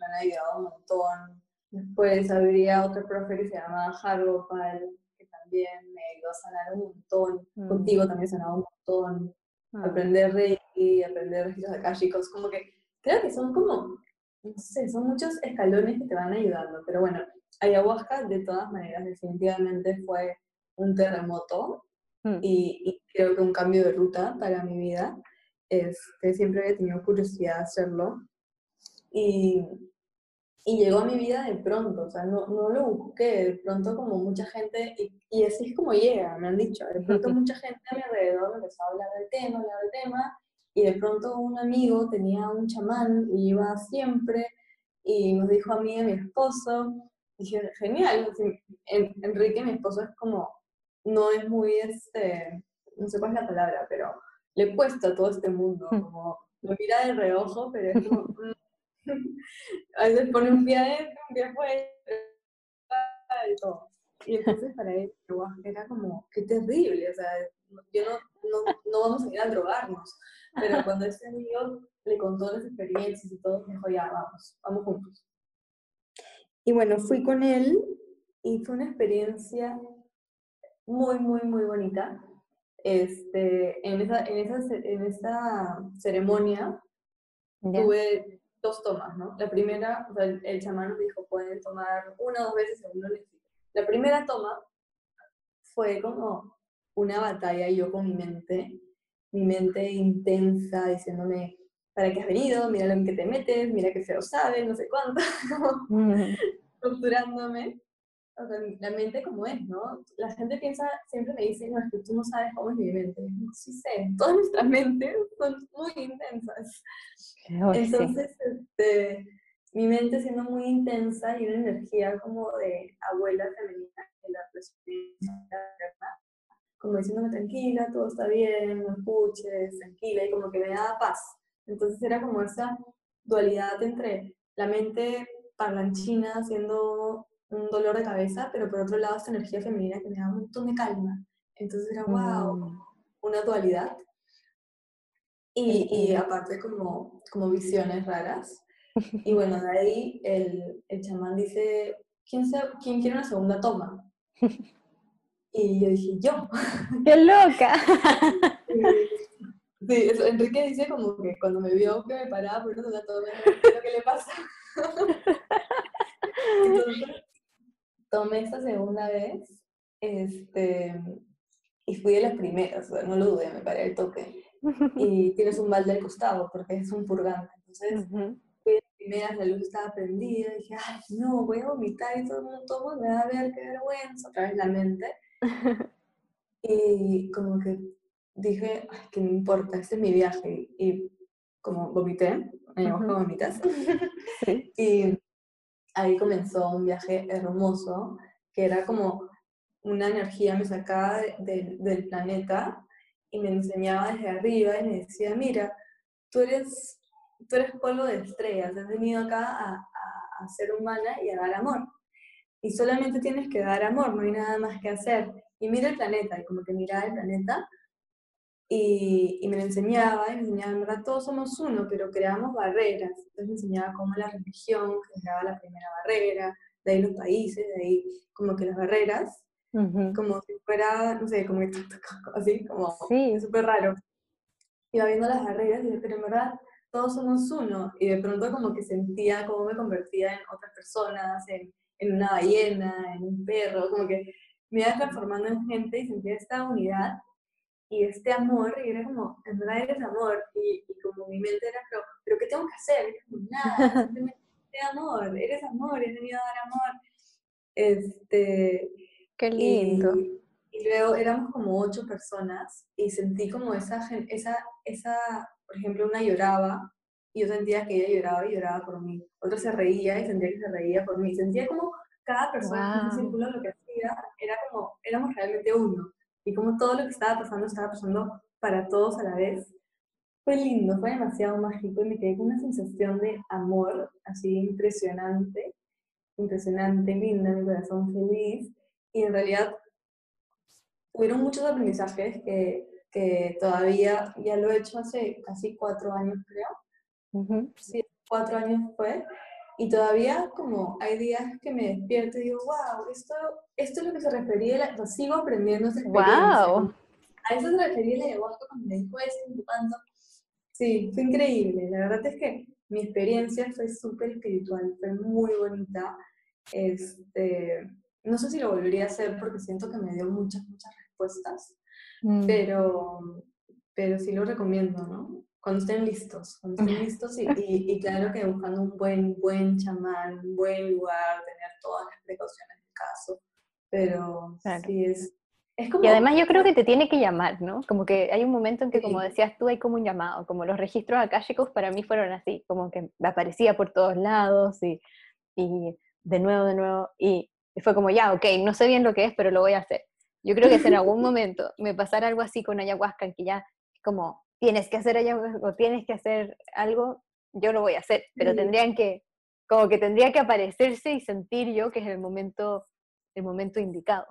S2: me han ayudado un montón. Después habría otro profe que se llama Hargopal, que también me ayudó a sanar un montón. Mm. Contigo también sanado un montón. Ah. Aprender Reiki, aprender registros akashicos, como que creo que son como no sé, son muchos escalones que te van ayudando, pero bueno, ayahuasca de todas maneras definitivamente fue un terremoto mm. y, creo que un cambio de ruta para mi vida. Este, siempre he tenido curiosidad de hacerlo y, y, llegó a mi vida de pronto, o sea, no, no lo busqué, de pronto como mucha gente, y, y, así es como llega, me han dicho, de pronto mucha gente a mi alrededor me empezó a hablar del tema, hablar del tema, y de pronto un amigo tenía un chamán y iba siempre y nos dijo a mí y a mi esposo, dije, genial, Enrique, mi esposo, es como, no es muy, este, no sé cuál es la palabra, pero le cuesta a todo este mundo, como lo mira de reojo, pero es como, mm, a veces pone un pie adentro, un pie afuera, y todo. Y entonces para él era como, qué terrible, o sea, yo no, no, no vamos a ir a drogarnos, pero cuando ese amigo le contó las experiencias y todo, me dijo, ya, vamos, vamos juntos. Y bueno, fui con él y fue una experiencia muy, muy, muy bonita. Este, en, esa, en, esa, en esa ceremonia tuve dos tomas, ¿no? La primera, o sea, el, el, chamán nos dijo, pueden tomar una o dos veces según lo necesiten. La primera toma fue como una batalla yo con mi mente, mi mente intensa diciéndome, ¿para qué has venido? Mira lo que te metes, mira que feo sabes, no sé cuánto, torturándome. La mente como es, ¿no? La gente piensa, siempre me dice, no, es que tú no sabes cómo es mi mente. No, sí sé, todas nuestras mentes son muy intensas. Entonces, este, mi mente siendo muy intensa y una energía como de abuela femenina, de la ¿verdad? como diciéndome tranquila, todo está bien, no escuches, tranquila, y como que me daba paz. Entonces era como esa dualidad entre la mente parlanchina haciendo un dolor de cabeza, pero por otro lado esta energía femenina que me da un montón de calma. Entonces era, wow, mm. una dualidad. Y, y, aparte como, como visiones raras. Y bueno, de ahí el, el chamán dice, ¿quién, ¿quién quiere una segunda toma? Y yo dije, yo.
S1: ¡Qué loca!
S2: Sí, Enrique dice como que cuando me vio que me paraba por eso todo lo que le pasa. Entonces, tomé esta segunda vez este, y fui de las primeras, o sea, no lo dudé, me paré el toque. Y tienes un balde al costado porque es un purgante. Entonces, fui de las primeras, la luz estaba prendida, y dije, ay, no, voy a vomitar y todo el mundo toma, me va a ver qué vergüenza, otra vez la mente. y como que dije, Ay, que no importa, este es mi viaje. Y como vomité, me uh vomitas. Y ahí comenzó un viaje hermoso, que era como una energía me sacaba del planeta y me enseñaba desde arriba y me decía, mira, tú eres, tú eres polvo de estrellas, has venido acá a, ser humana y a dar amor y solamente tienes que dar amor, no hay nada más que hacer. Y mira el planeta, y como que miraba el planeta y, y me lo enseñaba, y me enseñaba, en verdad todos somos uno, pero creamos barreras. Entonces me enseñaba cómo la religión creaba la primera barrera, de ahí los países, de ahí como que las barreras, como si fuera, no sé, como que así, como sí. súper raro. Iba viendo las barreras y dije, pero en verdad todos somos uno. Y de pronto como que sentía cómo me convertía en otras personas, en en una ballena, en un perro, como que me iba transformando en gente y sentía esta unidad y este amor, y era como, en verdad eres amor, y, como mi mente era, pero, pero ¿qué tengo que hacer? Y como, nada, simplemente amor, eres amor, he venido a dar amor. Este,
S1: Qué lindo.
S2: Y, luego éramos como ocho personas y sentí como esa, esa, esa, por ejemplo, una lloraba y yo sentía que ella lloraba y lloraba por mí. Otra se reía y sentía que se reía por mí. Sentía como cada persona en ese círculo lo que hacía era como, éramos realmente uno. Y como todo lo que estaba pasando estaba pasando para todos a la vez. Fue lindo, fue demasiado mágico y me quedé con una sensación de amor así impresionante, impresionante, linda, mi corazón feliz. Y en realidad hubieron muchos aprendizajes que, que todavía ya lo he hecho hace casi cuatro años, creo. Sí, cuatro años fue. Y todavía como hay días que me despierto y digo, wow, esto, esto es lo que se refería, lo sigo aprendiendo esa experiencia. Wow. A eso se refería la ayahuasca cuando me dijo esto, tanto. Sí, fue increíble. La verdad es que mi experiencia fue súper espiritual, fue muy bonita. Este, no sé si lo volvería a hacer porque siento que me dio muchas, muchas respuestas, mm. pero, pero sí lo recomiendo, ¿no? Cuando estén listos, cuando estén listos y, y, claro que buscando un buen, buen chamán, un buen lugar, tener todas las precauciones del caso, pero sí es...
S1: es como, y además yo creo que te tiene que llamar, ¿no? Como que hay un momento en que, como decías tú, hay como un llamado, como los registros akáshicos para mí fueron así, como que aparecía por todos lados y, y de nuevo, de nuevo, y y fue como, ya, ok, no sé bien lo que es, pero lo voy a hacer. Yo creo que si en algún momento me pasara algo así con ayahuasca, en que ya como, tienes que hacer ayahuasca o tienes que hacer algo, yo lo voy a hacer, pero tendrían que, como que tendría que aparecerse y sentir yo que es el momento, el momento indicado.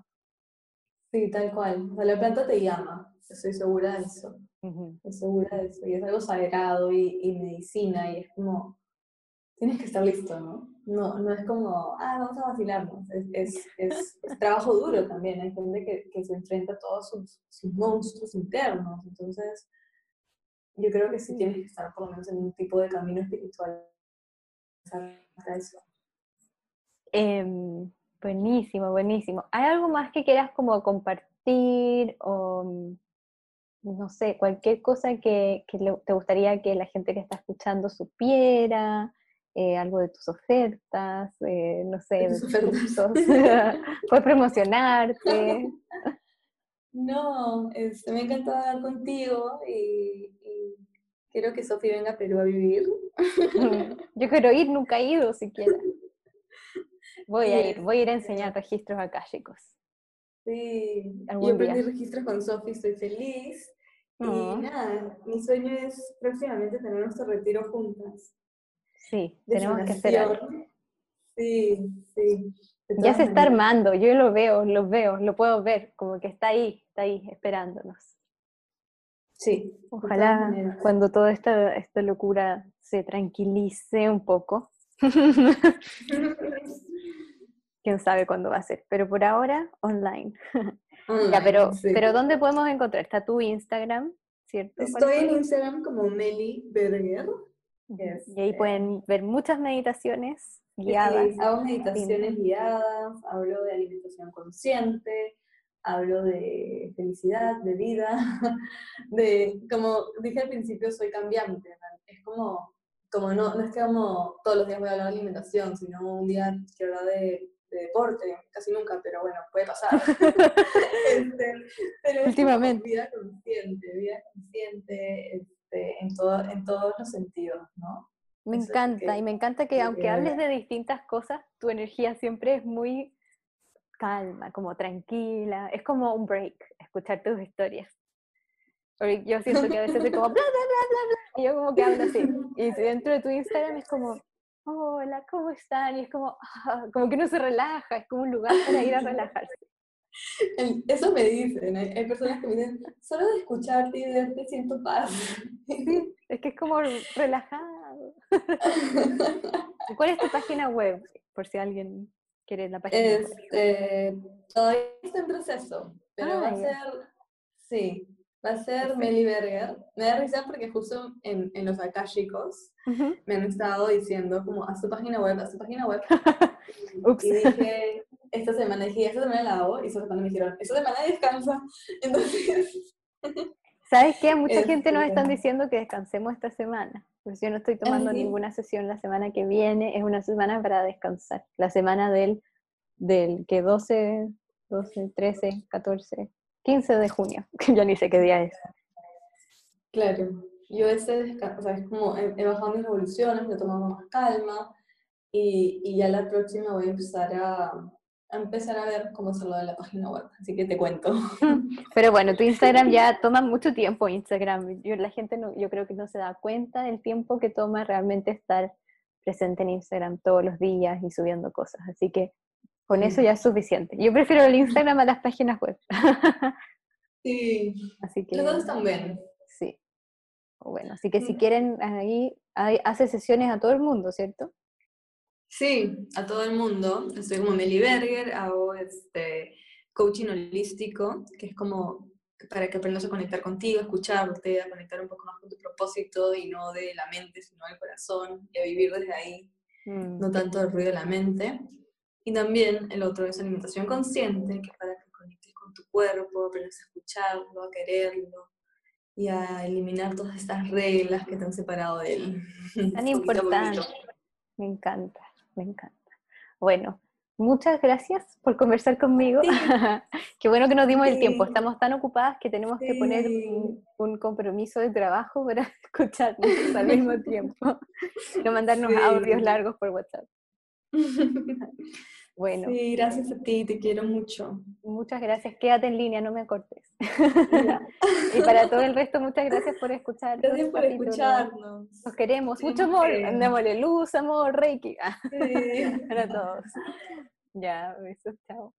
S2: Sí, tal cual. la planta te llama, estoy segura de eso. Estoy segura de eso. Y es algo sagrado y, y medicina, y es como, tienes que estar listo, ¿no? No, no es como, ah, vamos a vacilarnos. Es, es, es, trabajo duro también. Hay gente que, que se enfrenta a todos sus, sus, monstruos internos. Entonces, yo creo que sí tienes que estar por lo menos en un tipo de camino espiritual.
S1: Em, buenísimo, buenísimo. ¿Hay algo más que quieras como compartir o no sé, cualquier cosa que, que te gustaría que la gente que está escuchando supiera? Eh, algo de tus ofertas, eh, no sé, de tus fue promocionarte.
S2: No, este, me encanta hablar contigo y, quiero que Sofi venga a Perú a vivir.
S1: Yo quiero ir, nunca he ido siquiera. Voy a ir, voy a ir a enseñar registros chicos.
S2: Sí, yo aprendí registros con Sofi, estoy feliz. Y oh. nada, mi sueño es próximamente tener nuestro retiro juntas.
S1: Sí, tenemos que hacer algo.
S2: Sí, sí.
S1: Ya se está armando, yo lo veo, lo veo, lo puedo ver, como que está ahí, está ahí, esperándonos.
S2: Sí.
S1: Ojalá cuando toda esta, esta locura se tranquilice un poco. Quién sabe cuándo va a ser, pero por ahora online. ya, pero, pero ¿dónde podemos encontrar? Está tu Instagram, ¿cierto?
S2: Estoy en Instagram como Meli Berger.
S1: Y ahí pueden ver muchas meditaciones guiadas.
S2: Sí, hago meditaciones guiadas, hablo de alimentación consciente, hablo de felicidad, de vida, de, como dije al principio, soy cambiante, es como, como no, no es que como todos los días voy a hablar de alimentación, sino un día quiero hablar de, deporte, casi nunca, pero bueno, puede pasar. este, pero
S1: Últimamente.
S2: vida consciente, vida consciente, este, en, todo, en todos los sentidos, ¿no?
S1: Me encanta, y me encanta que aunque hables de distintas cosas, tu energía siempre es muy calma, como tranquila, es como un break, escuchar tus historias. Porque yo siento que a veces es como bla, bla, bla, bla, bla, y yo como que hablo así. Y dentro de tu Instagram es como, hola, ¿cómo están? Y es como, ah, como que uno se relaja, es como un lugar para ir a relajarse.
S2: Eso me dicen, hay, personas que me dicen, solo de escucharte y verte siento paz.
S1: es que es como relajado. ¿Cuál es tu página web? Por si alguien quiere la página
S2: este, Todavía está en proceso, pero va a ser, sí, Va a ser Meli Berger. Me da risa porque justo en, en los akashicos me han estado diciendo como a su página web, a su página web. Ups. Y dije, esta semana, dije, esta semana la hago, y esta semana me dijeron, esta semana descansa. Entonces...
S1: ¿Sabes qué? Mucha gente nos están diciendo que descansemos esta semana. Pues yo no estoy tomando ninguna sesión la semana que viene, es una semana para descansar. La semana del, del que 12, 12, 13, 14, 15 de junio, que ya ni sé qué día es.
S2: Claro, yo este descanso, o sea, es como he, bajado mis revoluciones, me he tomado más calma y, y ya la próxima voy a empezar a, a empezar a ver cómo lo de la página web, así que te cuento.
S1: Pero bueno, tu Instagram ya toma mucho tiempo, Instagram. Yo, la gente no, yo creo que no se da cuenta del tiempo que toma realmente estar presente en Instagram todos los días y subiendo cosas, así que con eso ya es suficiente. Yo prefiero el Instagram a las páginas web.
S2: sí.
S1: Así que,
S2: los dos también.
S1: Sí. Bueno, así que si quieren, ahí hace sesiones a todo el mundo, ¿cierto?
S2: Sí, a todo el mundo. Estoy como Meli Berger, hago este coaching holístico, que es como para que aprendas a conectar contigo, a escucharte, a conectar un poco más con tu propósito y no de la mente, sino del corazón, y a vivir desde ahí, mm. no tanto del ruido de la mente. Y también el otro es alimentación consciente, que es para que conectes con tu cuerpo, aprendas a escucharlo, a quererlo y a eliminar todas estas reglas que te han separado de él.
S1: Tan importante. Me encanta me encanta. Bueno, muchas gracias por conversar conmigo. Qué bueno que nos dimos el tiempo. Estamos tan ocupadas que tenemos que poner un, compromiso de trabajo para escucharnos al mismo tiempo. No mandarnos audios largos por WhatsApp.
S2: Bueno. Sí, gracias a ti, te quiero mucho.
S1: Muchas gracias, quédate en línea, no me cortes. y para todo el resto, muchas gracias por escuchar.
S2: Gracias por escucharnos.
S1: Nos queremos, mucho amor, andémosle luz, amor, reiki. Sí. para todos. Ya, besos, chao.